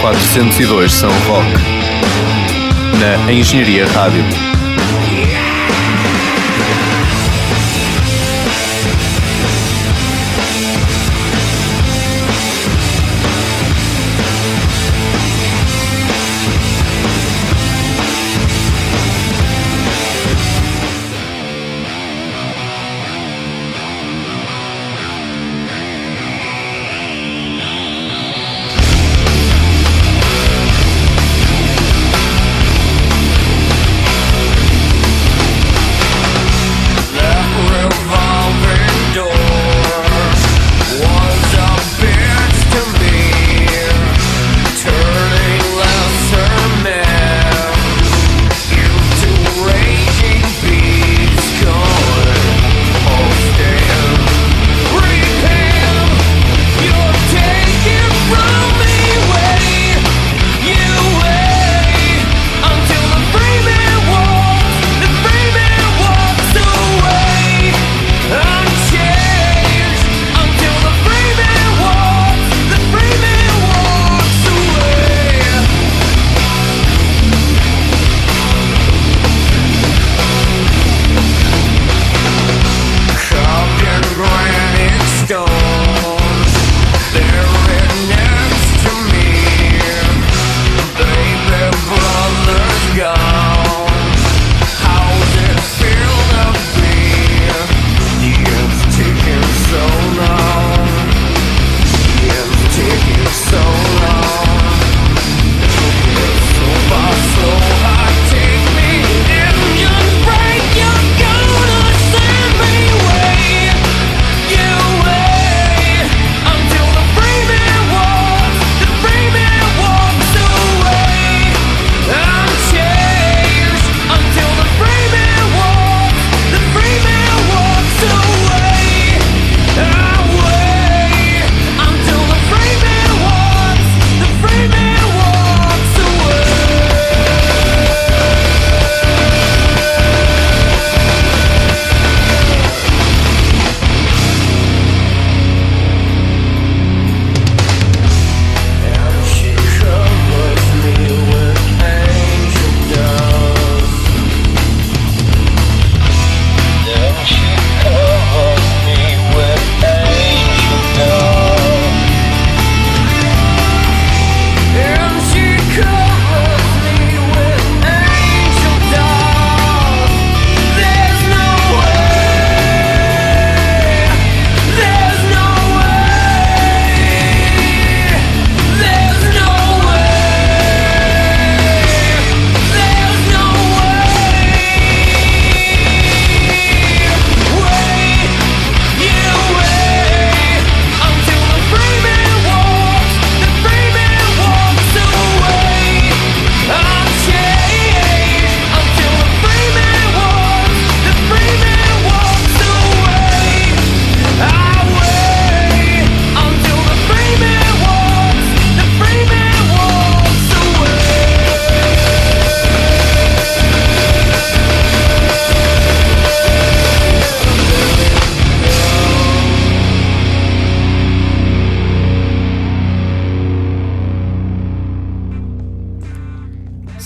402 São Roque, na Engenharia Rádio.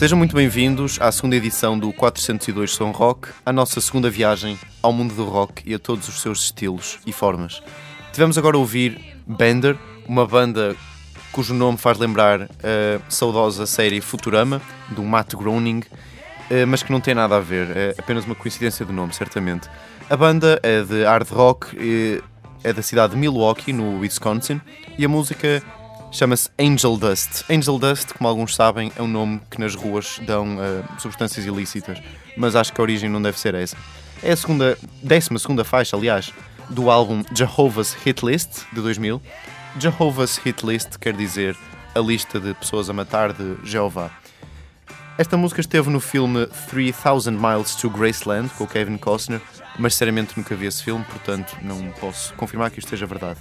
Sejam muito bem-vindos à segunda edição do 402 Som Rock, a nossa segunda viagem ao mundo do rock e a todos os seus estilos e formas. Tivemos agora a ouvir Bender, uma banda cujo nome faz lembrar a saudosa série Futurama, do Matt Groening, eh, mas que não tem nada a ver, é apenas uma coincidência de nome, certamente. A banda é de hard rock, é da cidade de Milwaukee, no Wisconsin, e a música chama-se Angel Dust. Angel Dust, como alguns sabem, é um nome que nas ruas dão uh, substâncias ilícitas, mas acho que a origem não deve ser essa. É a segunda, décima segunda faixa, aliás, do álbum Jehovah's Hit List, de 2000. Jehovah's Hit List quer dizer a lista de pessoas a matar de Jeová. Esta música esteve no filme 3000 Miles to Graceland, com Kevin Costner, mas sinceramente nunca vi esse filme, portanto não posso confirmar que isto seja verdade.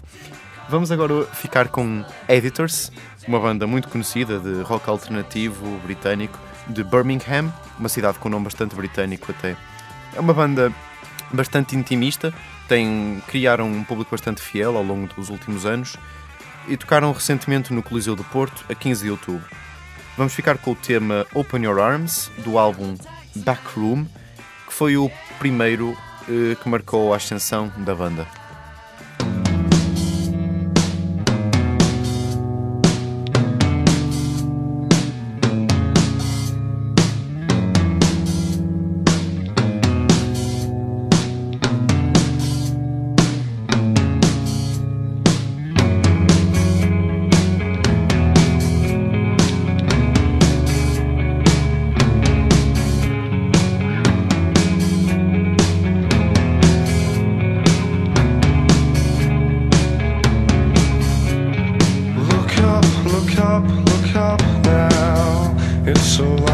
Vamos agora ficar com Editors, uma banda muito conhecida de rock alternativo britânico de Birmingham, uma cidade com um nome bastante britânico até. É uma banda bastante intimista, tem, criaram um público bastante fiel ao longo dos últimos anos e tocaram recentemente no Coliseu do Porto, a 15 de outubro. Vamos ficar com o tema Open Your Arms, do álbum Backroom, que foi o primeiro eh, que marcou a ascensão da banda. look up, look up now. It's so loud.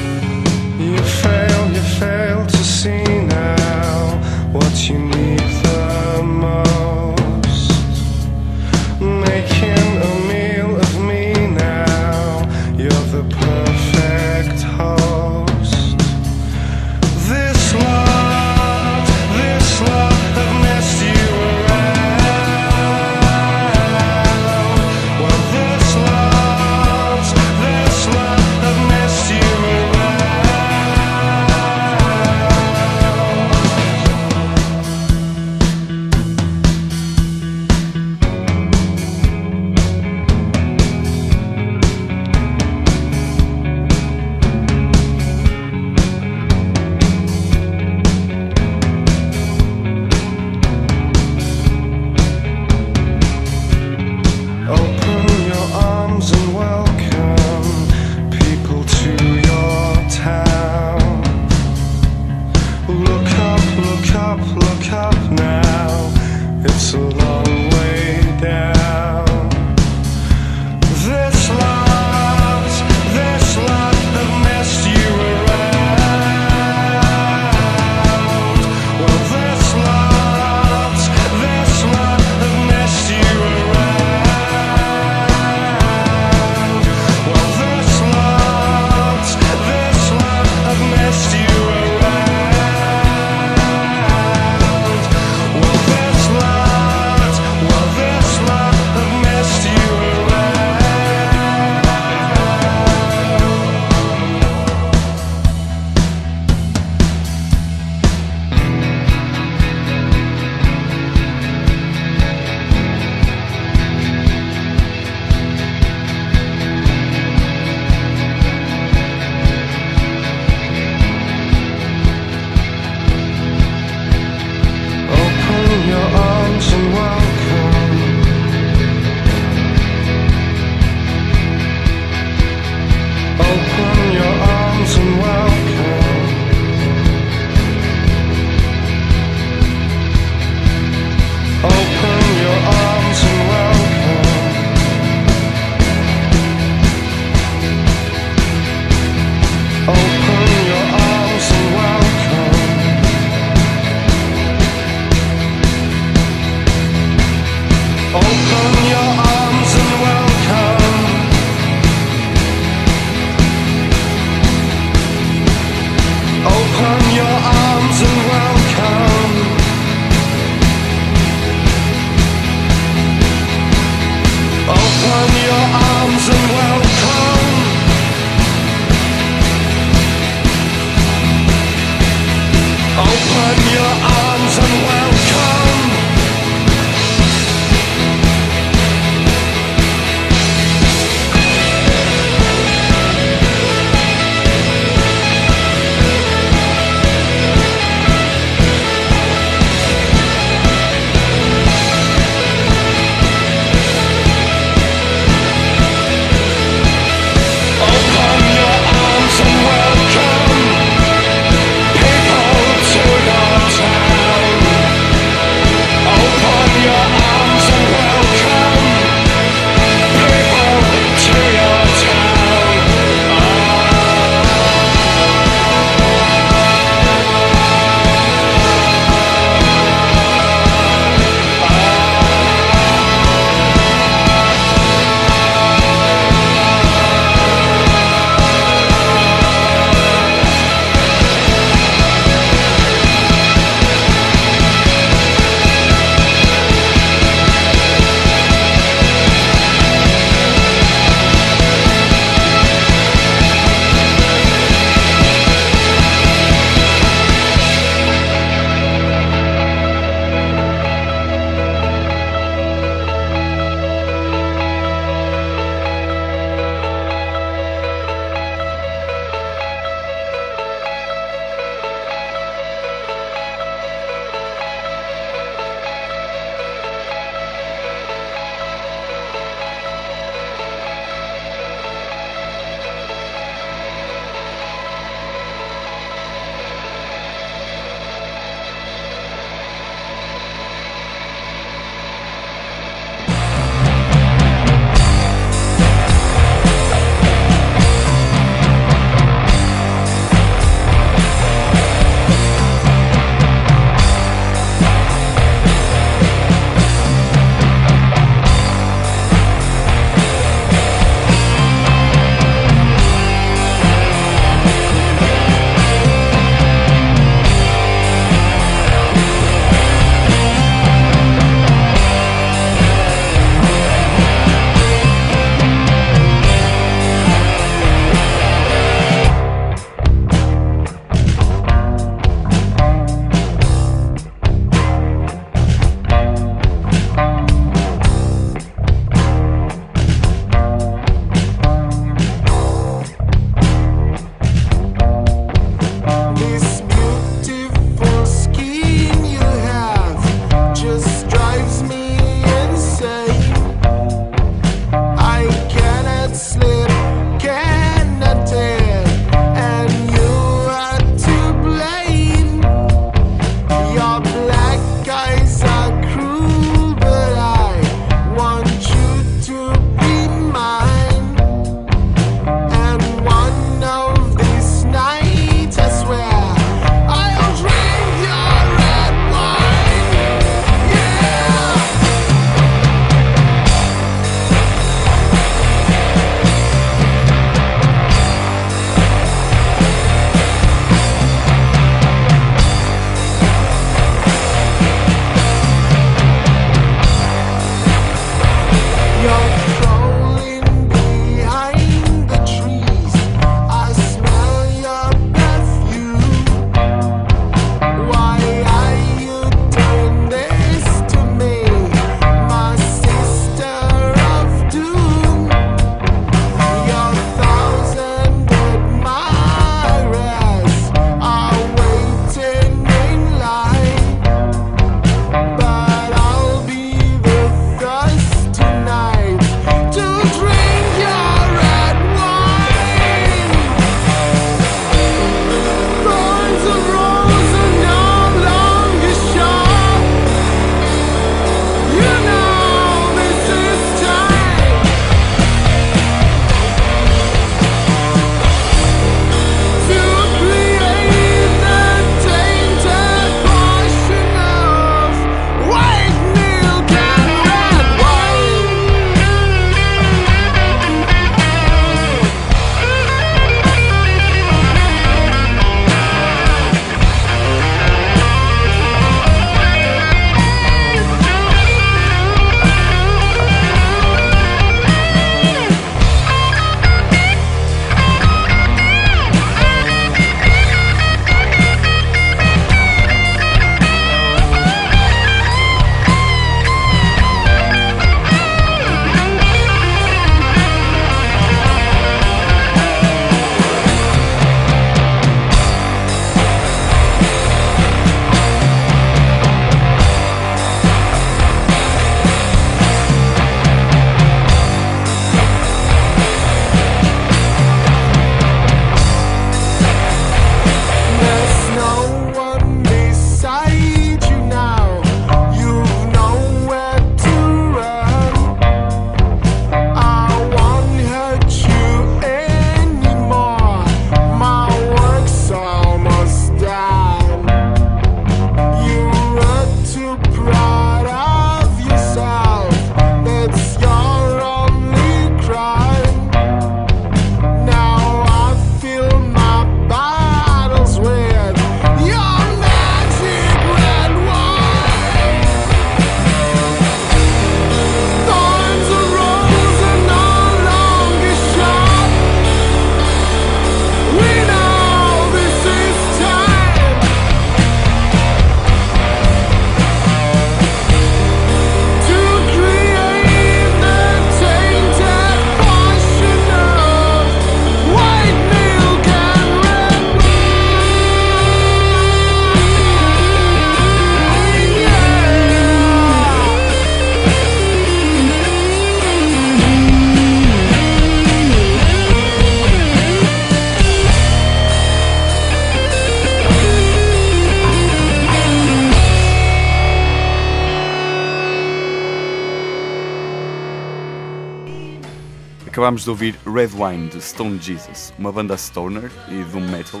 Acabámos de ouvir Red Wine de Stone Jesus, uma banda stoner e doom metal,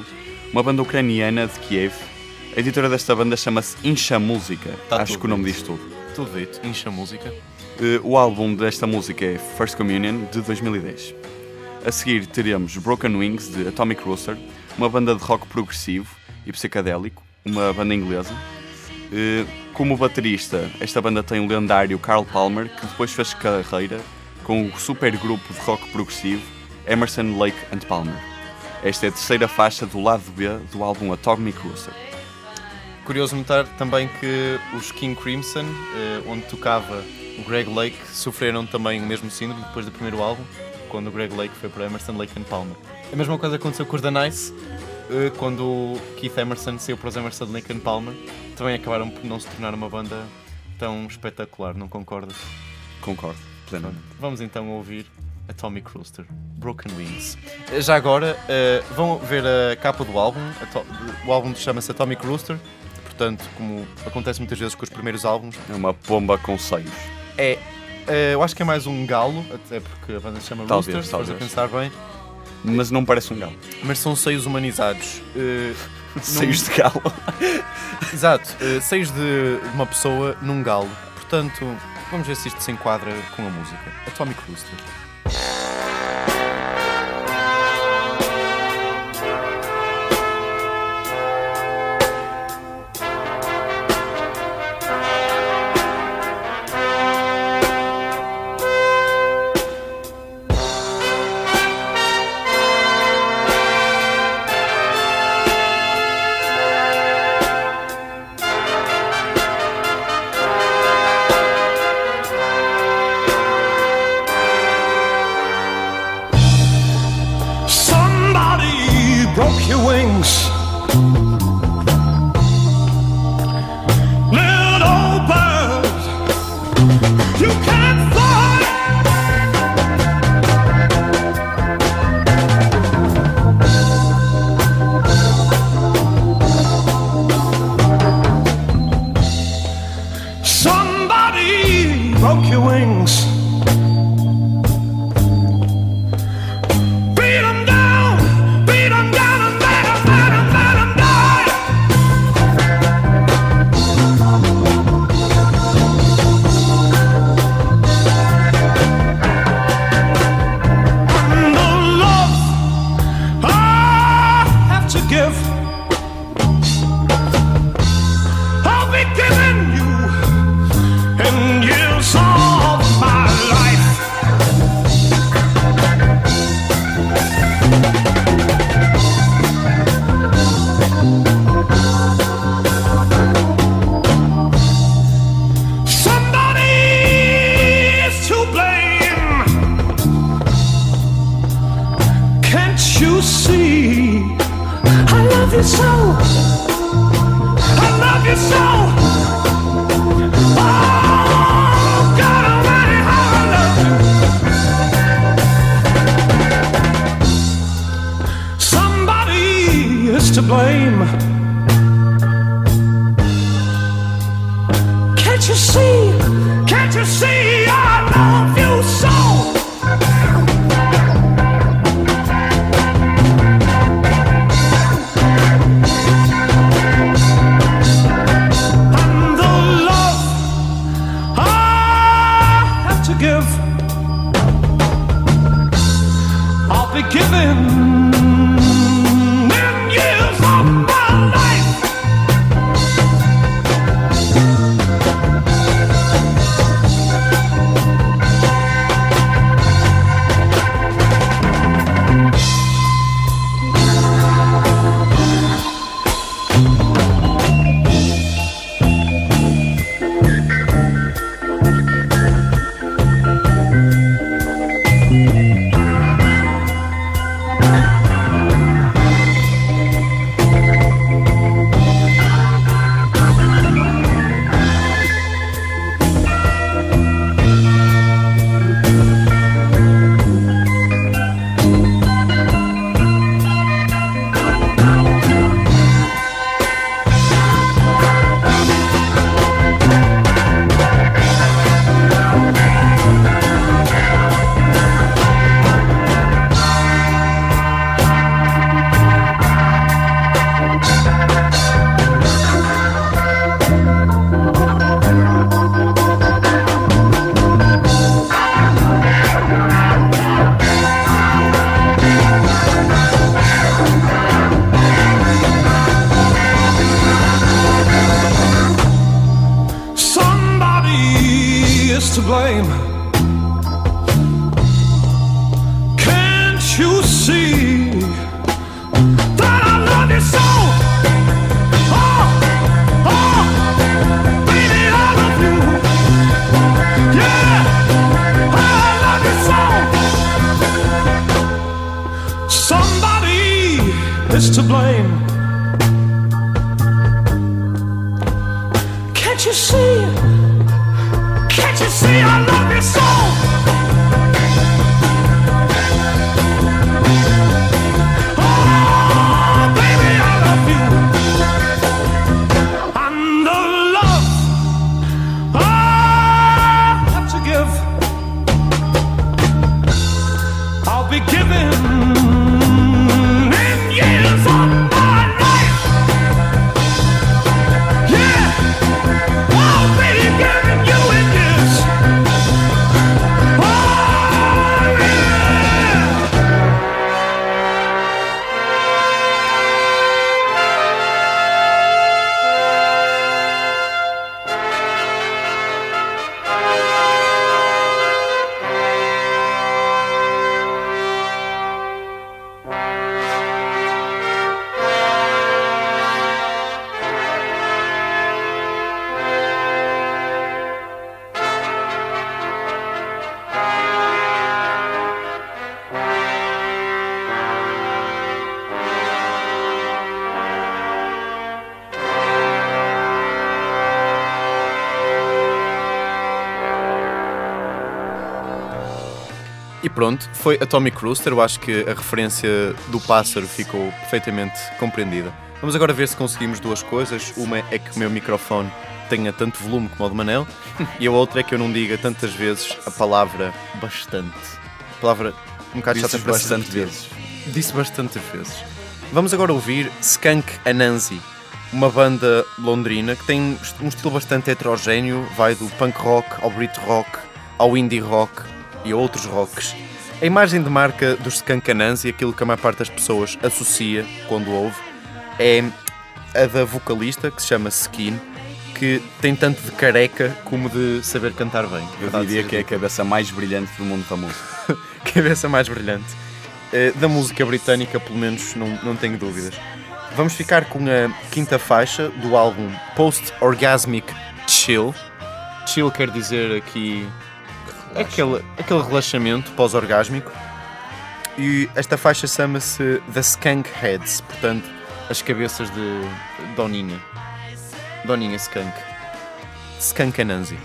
uma banda ucraniana de Kiev. A editora desta banda chama-se Incha Música. Tá Acho que o nome diz tudo. Tudo dito, incha música. Eh, O álbum desta música é First Communion de 2010. A seguir teremos Broken Wings de Atomic Rooster, uma banda de rock progressivo e psicadélico, uma banda inglesa. Eh, Como baterista, esta banda tem o lendário Carl Palmer, que depois fez carreira com o supergrupo de rock progressivo Emerson, Lake and Palmer. Esta é a terceira faixa do lado B do álbum Atomic Rooster. Curioso notar também que os King Crimson, eh, onde tocava o Greg Lake, sofreram também o mesmo síndrome depois do primeiro álbum, quando o Greg Lake foi para Emerson, Lake and Palmer. A mesma coisa aconteceu com os The Nice, eh, quando o Keith Emerson saiu para os Emerson, Lake and Palmer. Também acabaram por não se tornar uma banda tão espetacular, não concordas? Concordo, plenamente. Vamos então ouvir Atomic Rooster, Broken Wings. Já agora, eh, vão ver a capa do álbum. O álbum chama-se Atomic Rooster. Portanto, como acontece muitas vezes com os primeiros álbuns, É uma pomba com seios. é. eh, eu acho que é mais um galo, até porque a banda se chama Talvez, Rooster, se fores a talvez. pensar bem. Mas não parece um galo. Mas são seios humanizados. Eh, Seios de galo. exato, seios de uma pessoa num galo. Portanto, vamos ver se isto se enquadra com a música. Atomic Rooster. Pronto, foi Atomic Rooster. Eu acho que a referência do pássaro ficou perfeitamente compreendida. Vamos agora ver se conseguimos duas coisas. Uma é que o meu microfone tenha tanto volume como o do Manel, e a outra é que eu não diga tantas vezes a palavra bastante. A palavra um bocado chata para bastante vezes. Disse bastantes vezes. Vamos agora ouvir Skunk Anansi, uma banda londrina que tem um estilo bastante heterogéneo, vai do punk rock ao brit rock, ao indie rock e a outros rocks. A imagem de marca dos Skunk Anansi, aquilo que a maior parte das pessoas associa quando ouve, é a da vocalista, que se chama Skin, que tem tanto de careca como de saber cantar bem. Eu Verdade diria que é a cabeça mais brilhante do mundo da música. cabeça mais brilhante. Eh, da música britânica, pelo menos, não, não tenho dúvidas. Vamos ficar com a quinta faixa do álbum Post Orgasmic Chill. Chill quer dizer aqui aquele, aquele relaxamento pós-orgásmico. E esta faixa chama-se The Skunk Heads, portanto, as cabeças de Doninha. Doninha Skunk. Skunk Anansi.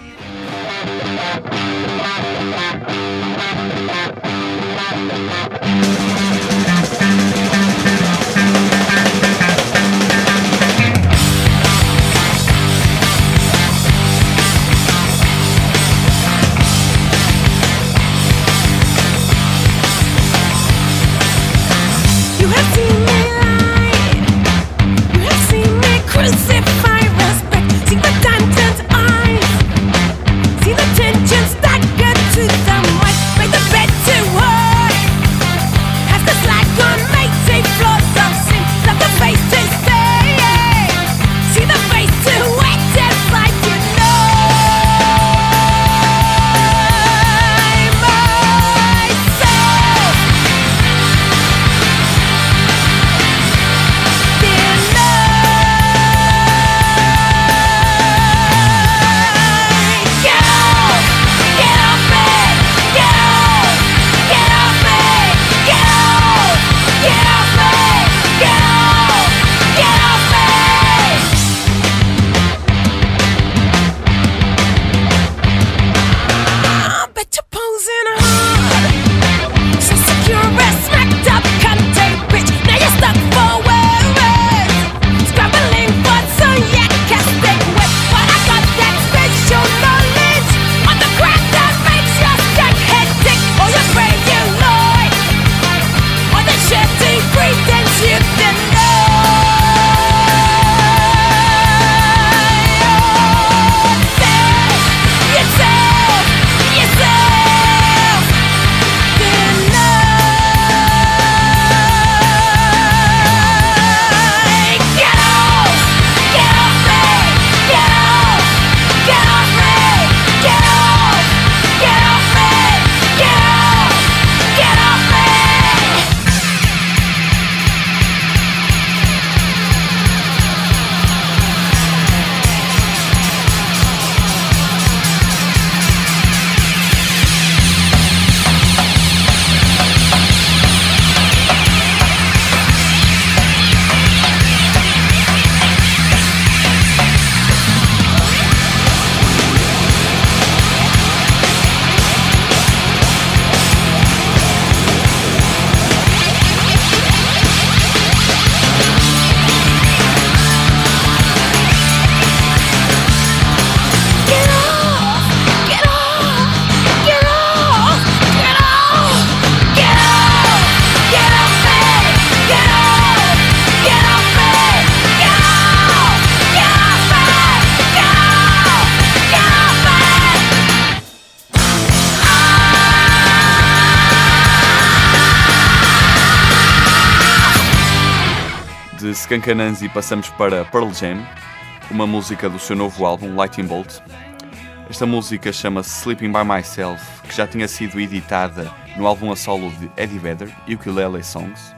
Skunk Anansi passamos para Pearl Jam, uma música do seu novo álbum Lightning Bolt. Esta música chama-se Sleeping by Myself, que já tinha sido editada no álbum a solo de Eddie Vedder, Ukulele Songs.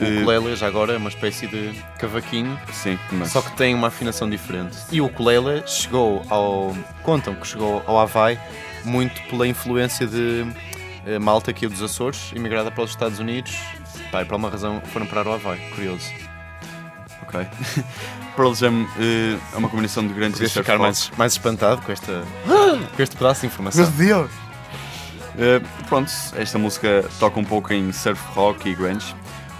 O ukulele já agora é uma espécie de cavaquinho, Sim, mas só que tem uma afinação diferente. E o ukulele chegou ao... contam que chegou ao Havaí muito pela influência de eh, malta aqui dos Açores, imigrada para os Estados Unidos. Pá, e por alguma razão foram parar ao Havaí, curioso. ok. Pearl Jam eh, é uma combinação de grandes Podias surf ficar mais, mais espantado com, esta, com este pedaço de informação. Deus! Eh, pronto, esta música toca um pouco em surf rock e grunge.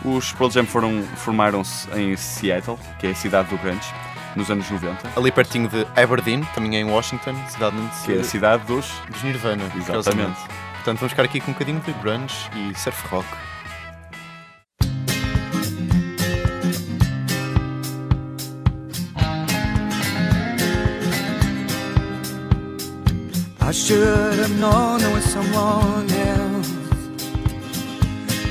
Os Pearl Jam foram, formaram-se em Seattle, que é a cidade do grunge, nos anos 90, Ali pertinho de Aberdeen, também é em Washington, cidade onde que é a se cidade dos... dos Nirvana, Exatamente. Portanto, vamos ficar aqui com um bocadinho de grunge e surf rock. I should have known there was someone else.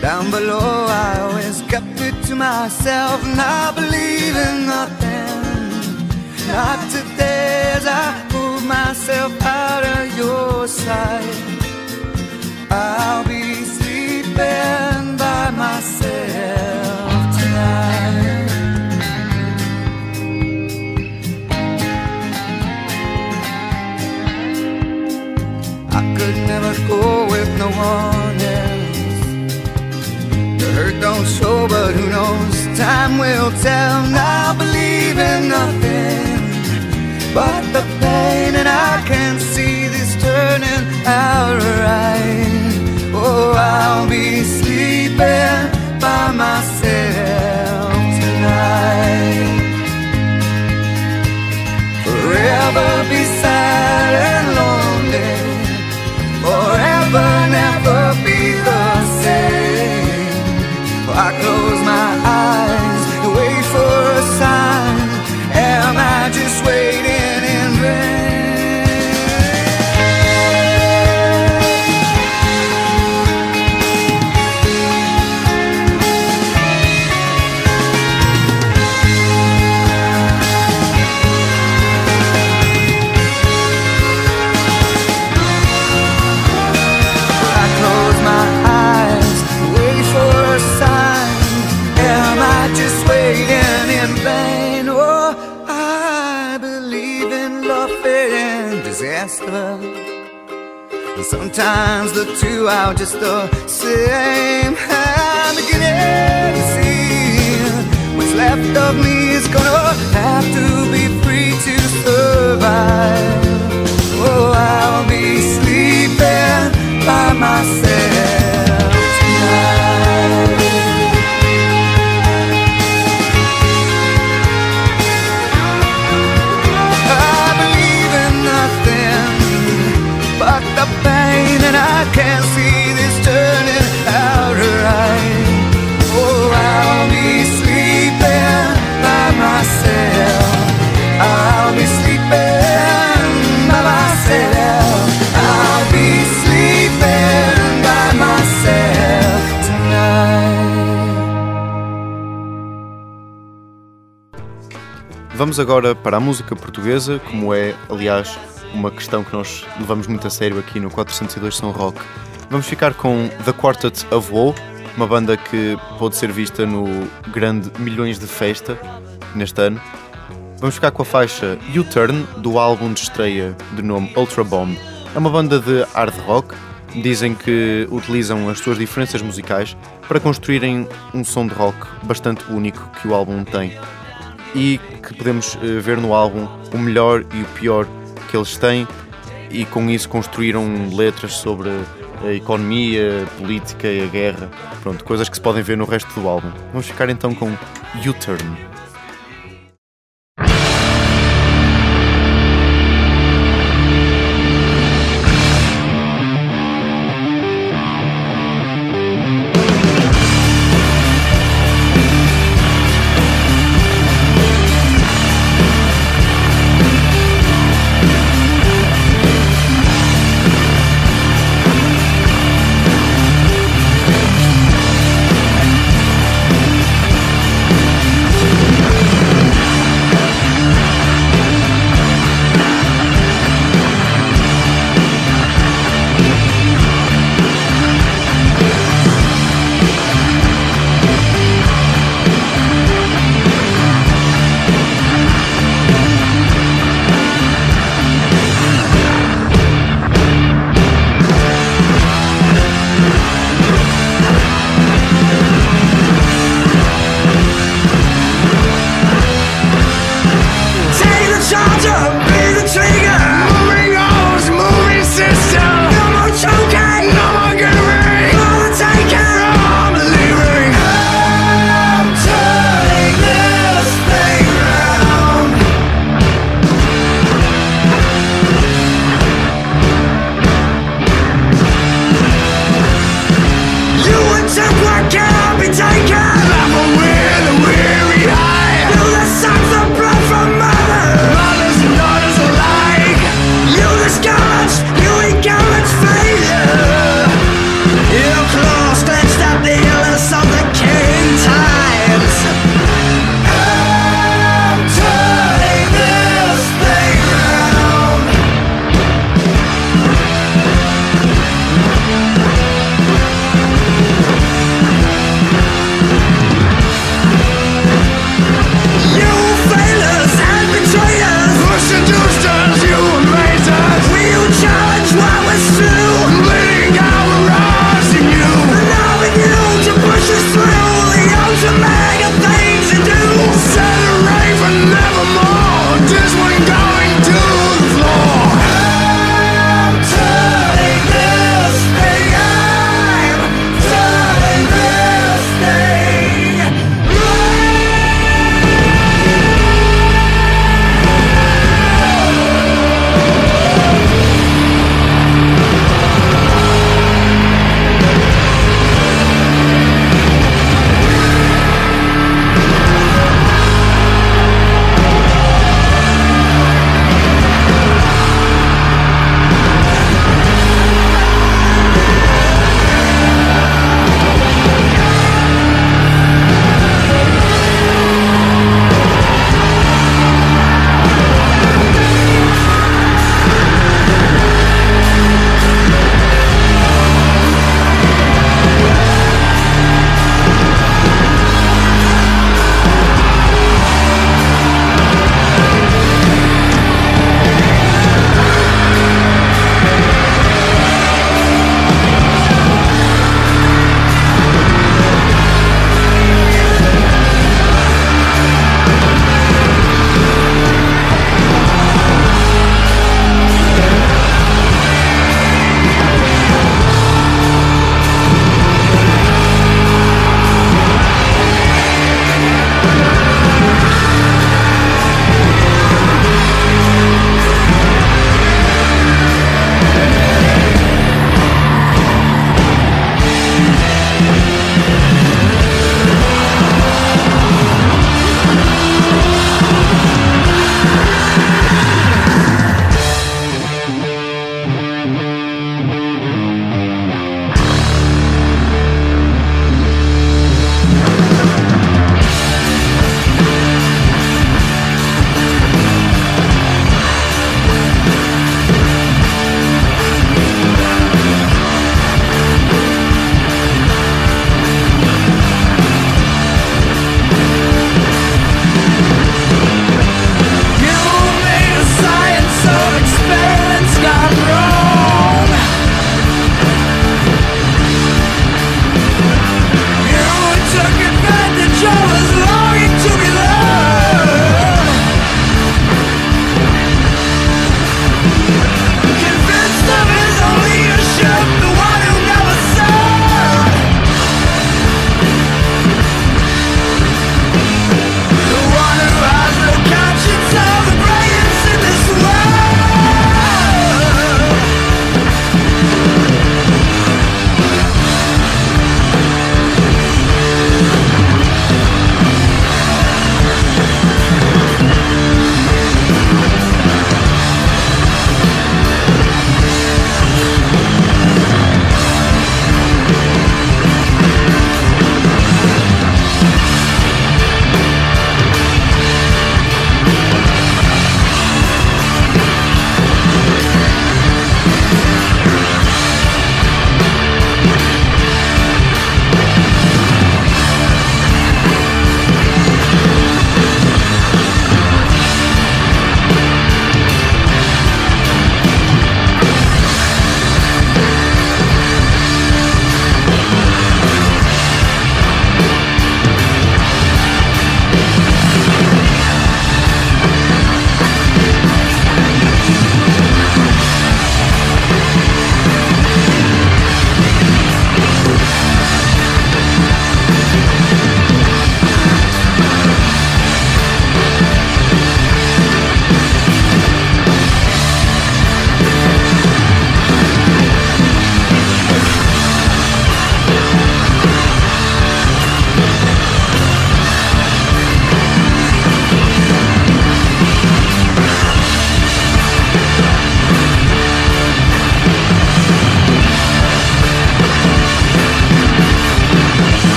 Down below, I always kept it to myself, and I believe in nothing. Not today, as I move myself out of your sight. I'll be sleeping with no one else. The hurt don't show, but who knows? Time will tell. I believe in nothing but the pain, and I can see this turning out right. Oh, I'll be sleeping by myself tonight forever be sometimes the two are just the same. I'm beginning to see what's left of me is gonna have to be free to survive. Oh, I'll be Vamos agora para a música portuguesa, como é, aliás, uma questão que nós levamos muito a sério aqui no 402 São Rock. Vamos ficar com The Quartet of Woe, uma banda que pode ser vista no grande Milhões de Festa neste ano. Vamos ficar com a faixa U-Turn do álbum de estreia de nome Ultra Bomb. É uma banda de hard rock. Dizem que utilizam as suas diferenças musicais para construírem um som de rock bastante único que o álbum tem e que podemos eh, ver no álbum o melhor e o pior que eles têm e com isso construíram letras sobre a economia, a política e a guerra, pronto, coisas que se podem ver no resto do álbum. Vamos ficar então com U-Turn.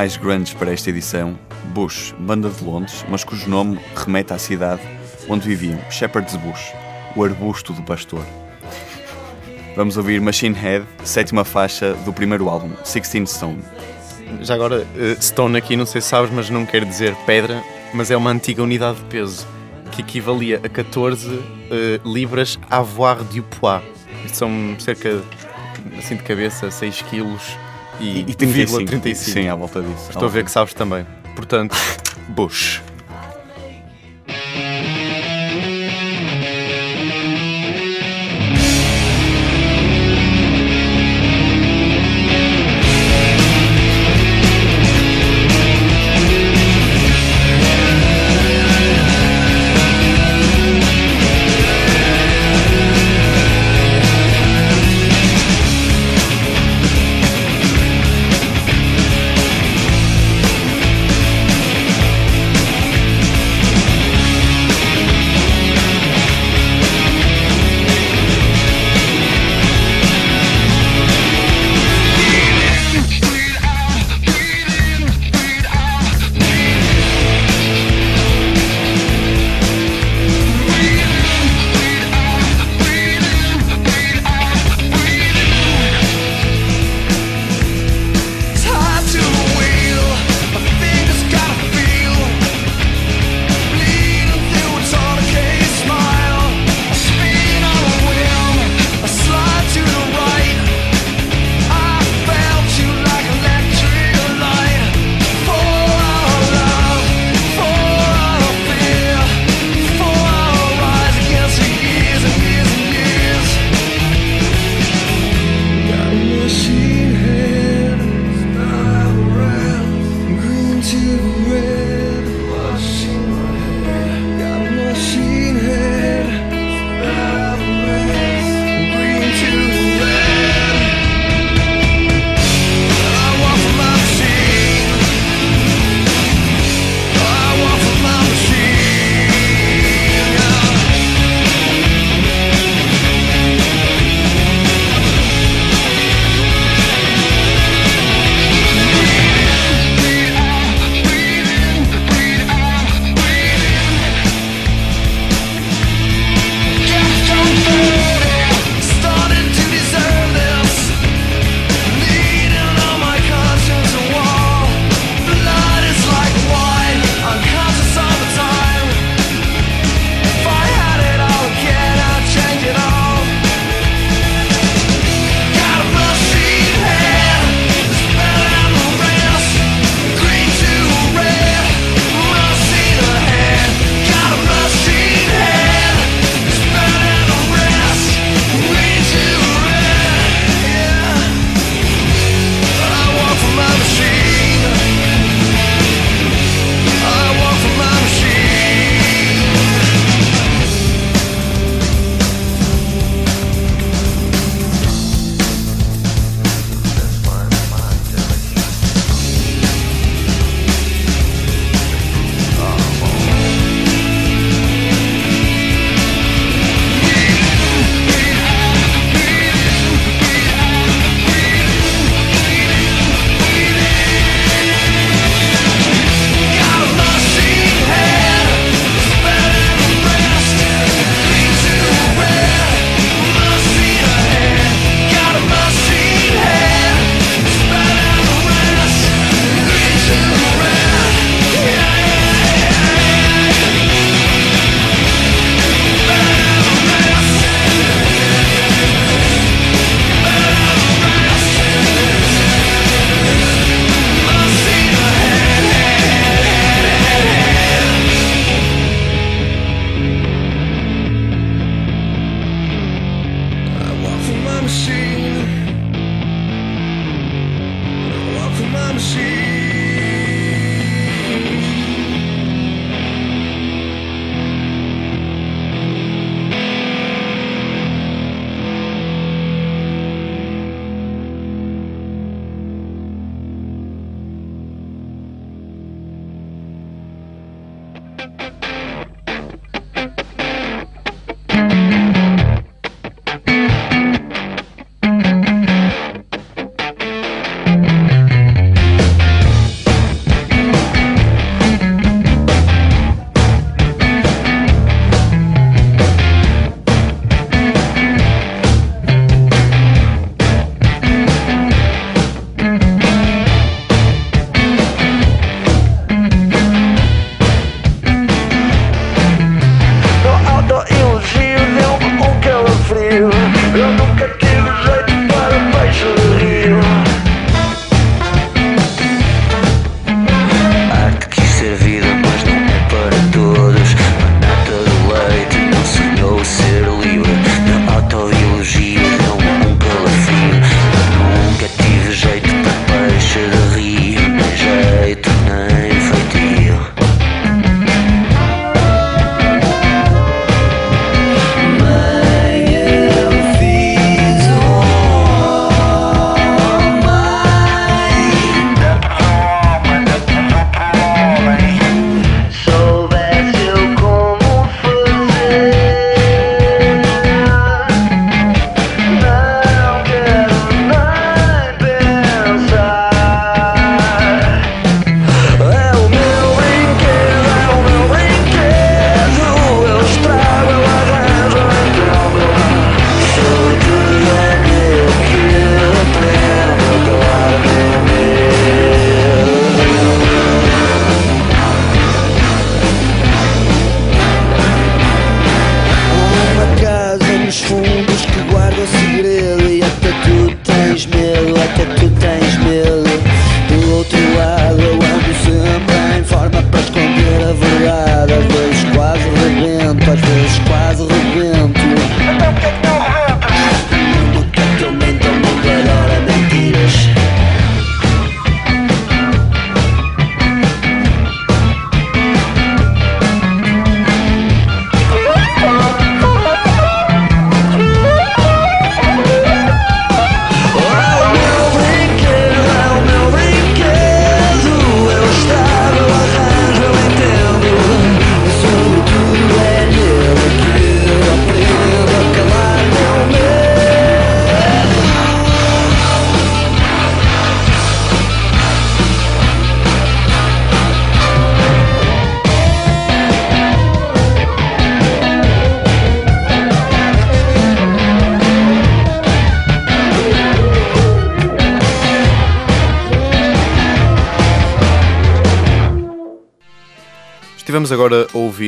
mais grandes para esta edição, Bush, banda de Londres, mas cujo nome remete à cidade onde viviam Shepherd's Bush, o arbusto do pastor. Vamos ouvir Machine Head, sétima faixa do primeiro álbum, Sixteen Stone. Já agora, eh, Stone aqui, não sei se sabes, mas não quer dizer pedra, mas é uma antiga unidade de peso, que equivalia a 14 uh, eh, libras avoir du poids. Isto são cerca, assim de cabeça, 6 quilos e, e 35. 35. Sim, à volta disso. Estou a ver que sabes também. Portanto, Bush.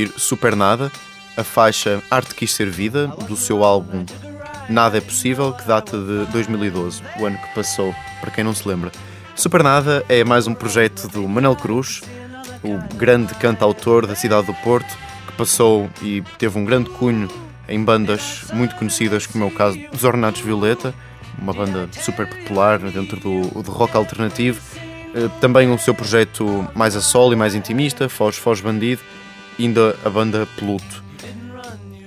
Ouvir Super Nada, a faixa Arte Quis Ser Vida, do seu álbum Nada é Possível, que data de 2012, o ano que passou, para quem não se lembra. Super Nada é mais um projeto do Manel Cruz, o grande cantautor da cidade do Porto, que passou e teve um grande cunho em bandas muito conhecidas, como é o caso dos Ornatos Violeta, uma banda super popular dentro do, do rock alternativo. Eh, Também o seu projeto mais a solo e mais intimista, Foz Foz Bandido, ainda a banda Pluto.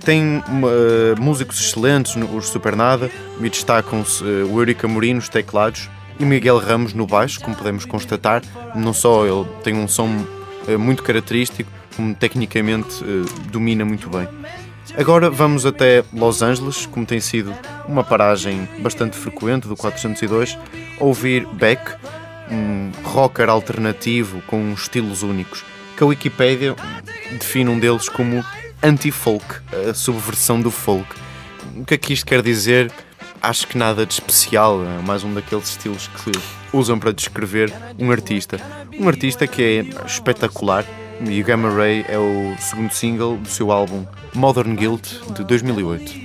Tem eh, músicos excelentes, no- os Supernada, e destacam-se eh, o Eurica Amorim nos teclados e Miguel Ramos no baixo, como podemos constatar. Não só ele tem um som eh, muito característico, como tecnicamente domina muito bem. Agora vamos até Los Angeles, como tem sido uma paragem bastante frequente do 402, ouvir Beck, um rocker alternativo com estilos únicos, que a Wikipédia define um deles como anti-folk, a subversão do folk. O que é que isto quer dizer? Acho que nada de especial, é mais um daqueles estilos que usam para descrever um artista. Um artista que é espetacular e o Gamma Ray é o segundo single do seu álbum Modern Guilt de 2008.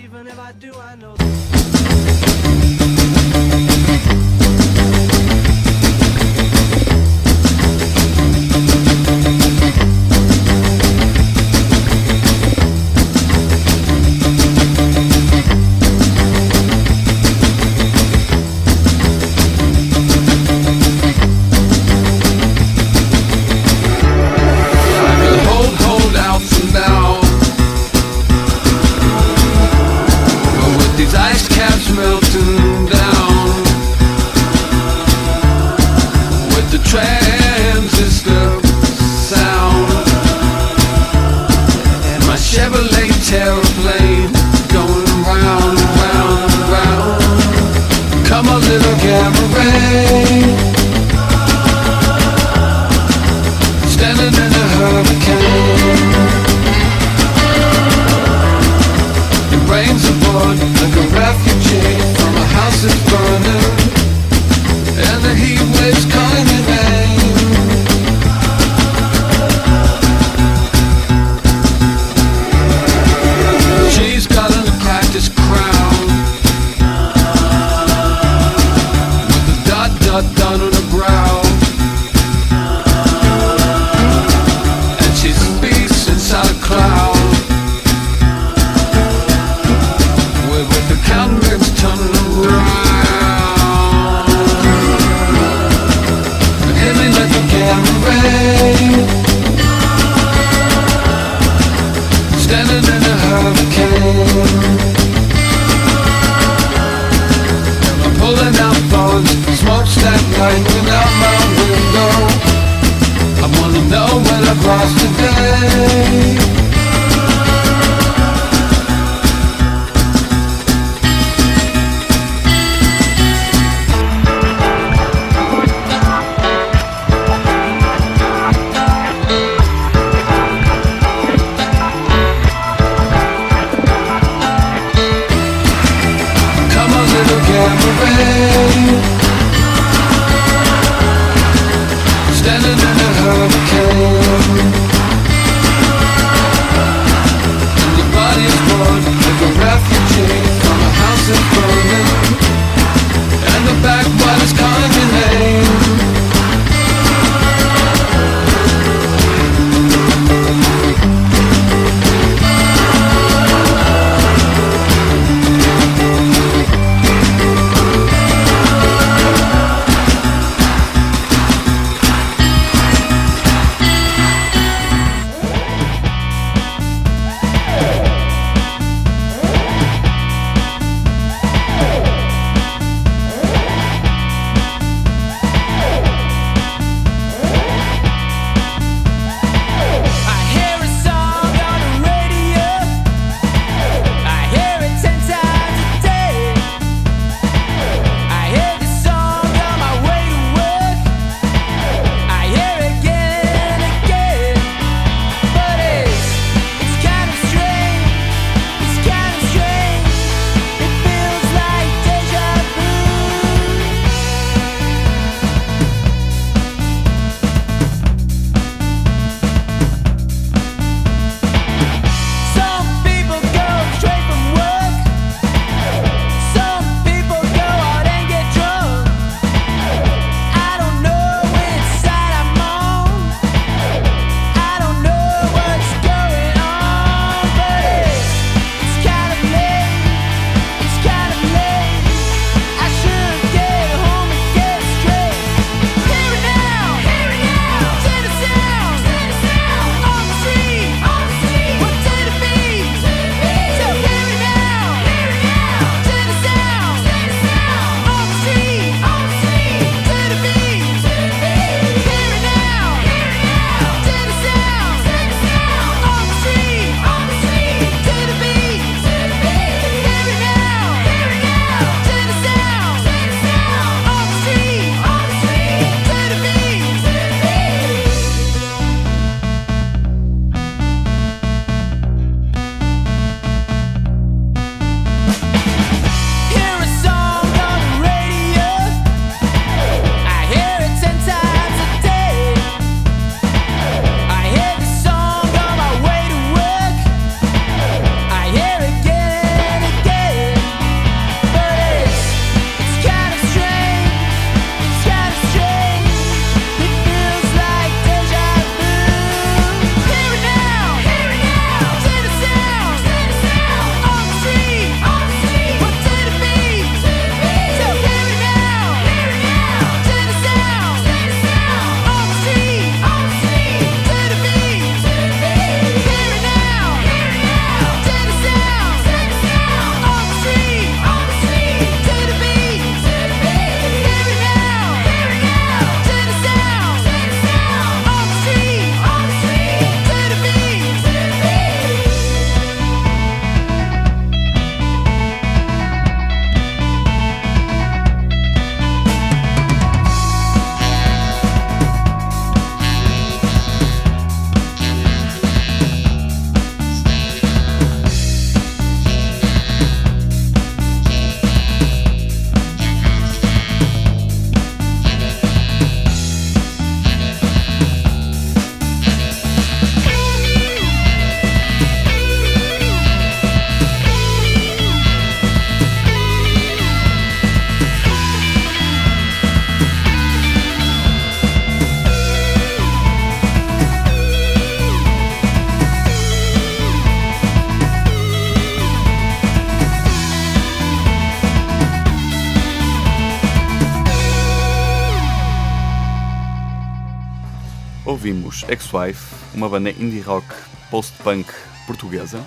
Ex-Wife, uma banda indie rock post-punk portuguesa.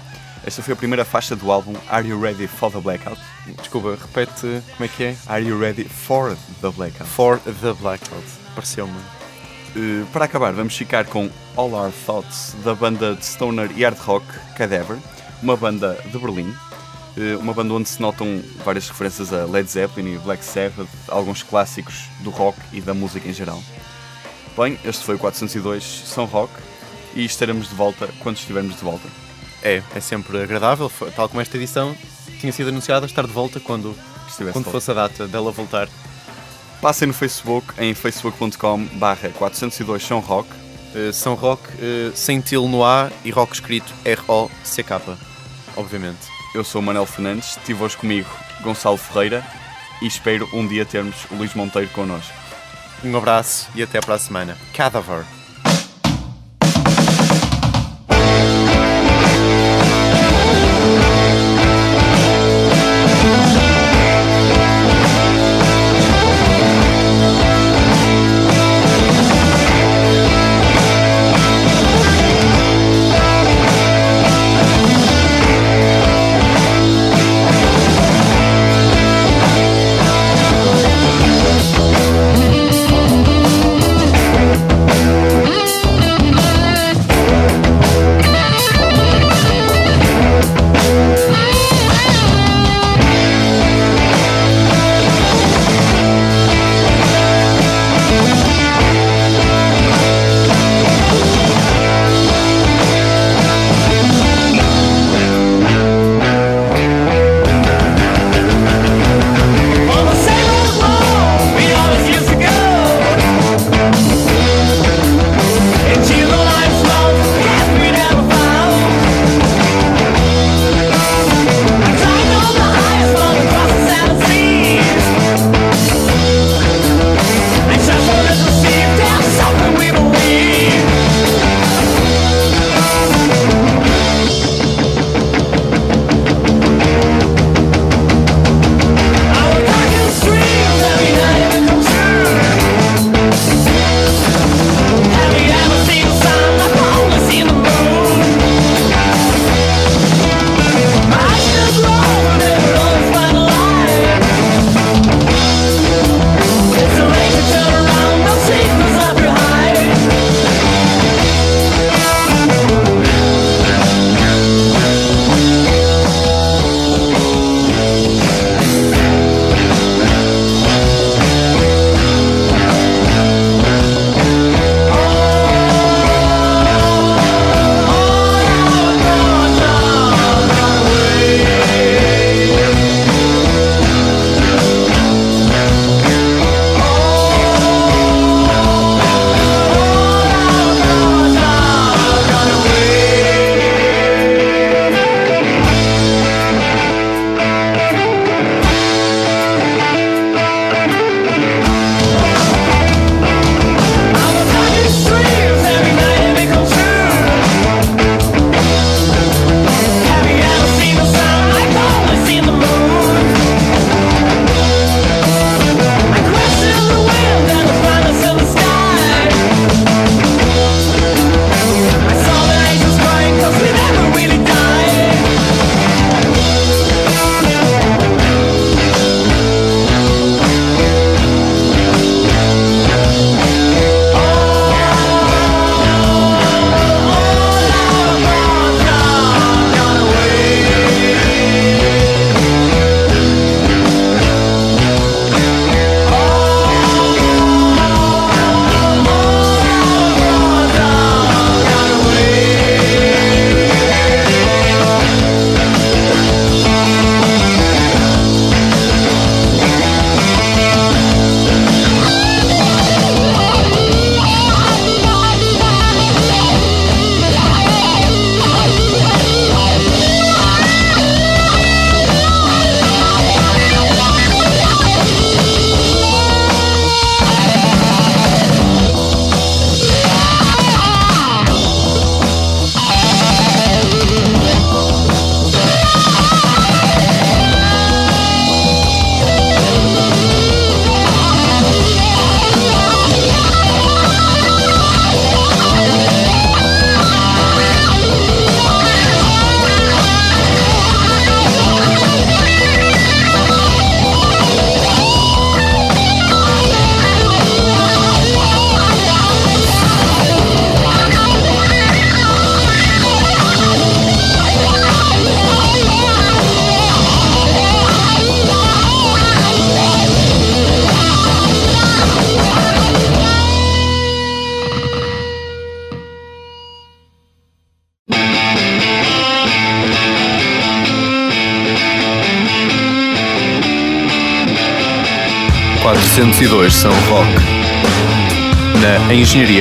Esta foi a primeira faixa do álbum Are You Ready for the Blackout? Desculpa, repete como é que é? Are You Ready for the Blackout? For the Blackout. Pareceu-me. Uh, para acabar, vamos ficar com All Our Thoughts, da banda de stoner e hard rock Cadaver, uma banda de Berlim. Uh, uma banda onde se notam várias referências a Led Zeppelin e Black Sabbath, alguns clássicos do rock e da música em geral. Bem, este foi o 402 São Rock e estaremos de volta quando estivermos de volta. É, é sempre agradável, tal como esta edição tinha sido anunciada, estar de volta quando, Estivesse quando fosse a data dela voltar. Passem no Facebook em facebook.com barra 402 São Rock. Uh, São Roque, uh, sem til no A e rock escrito R-O-C-K, obviamente. Eu sou o Manel Fernandes, estive hoje comigo Gonçalo Ferreira e espero um dia termos o Luís Monteiro connosco. Um abraço e até para a semana. Cadaver.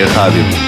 402 São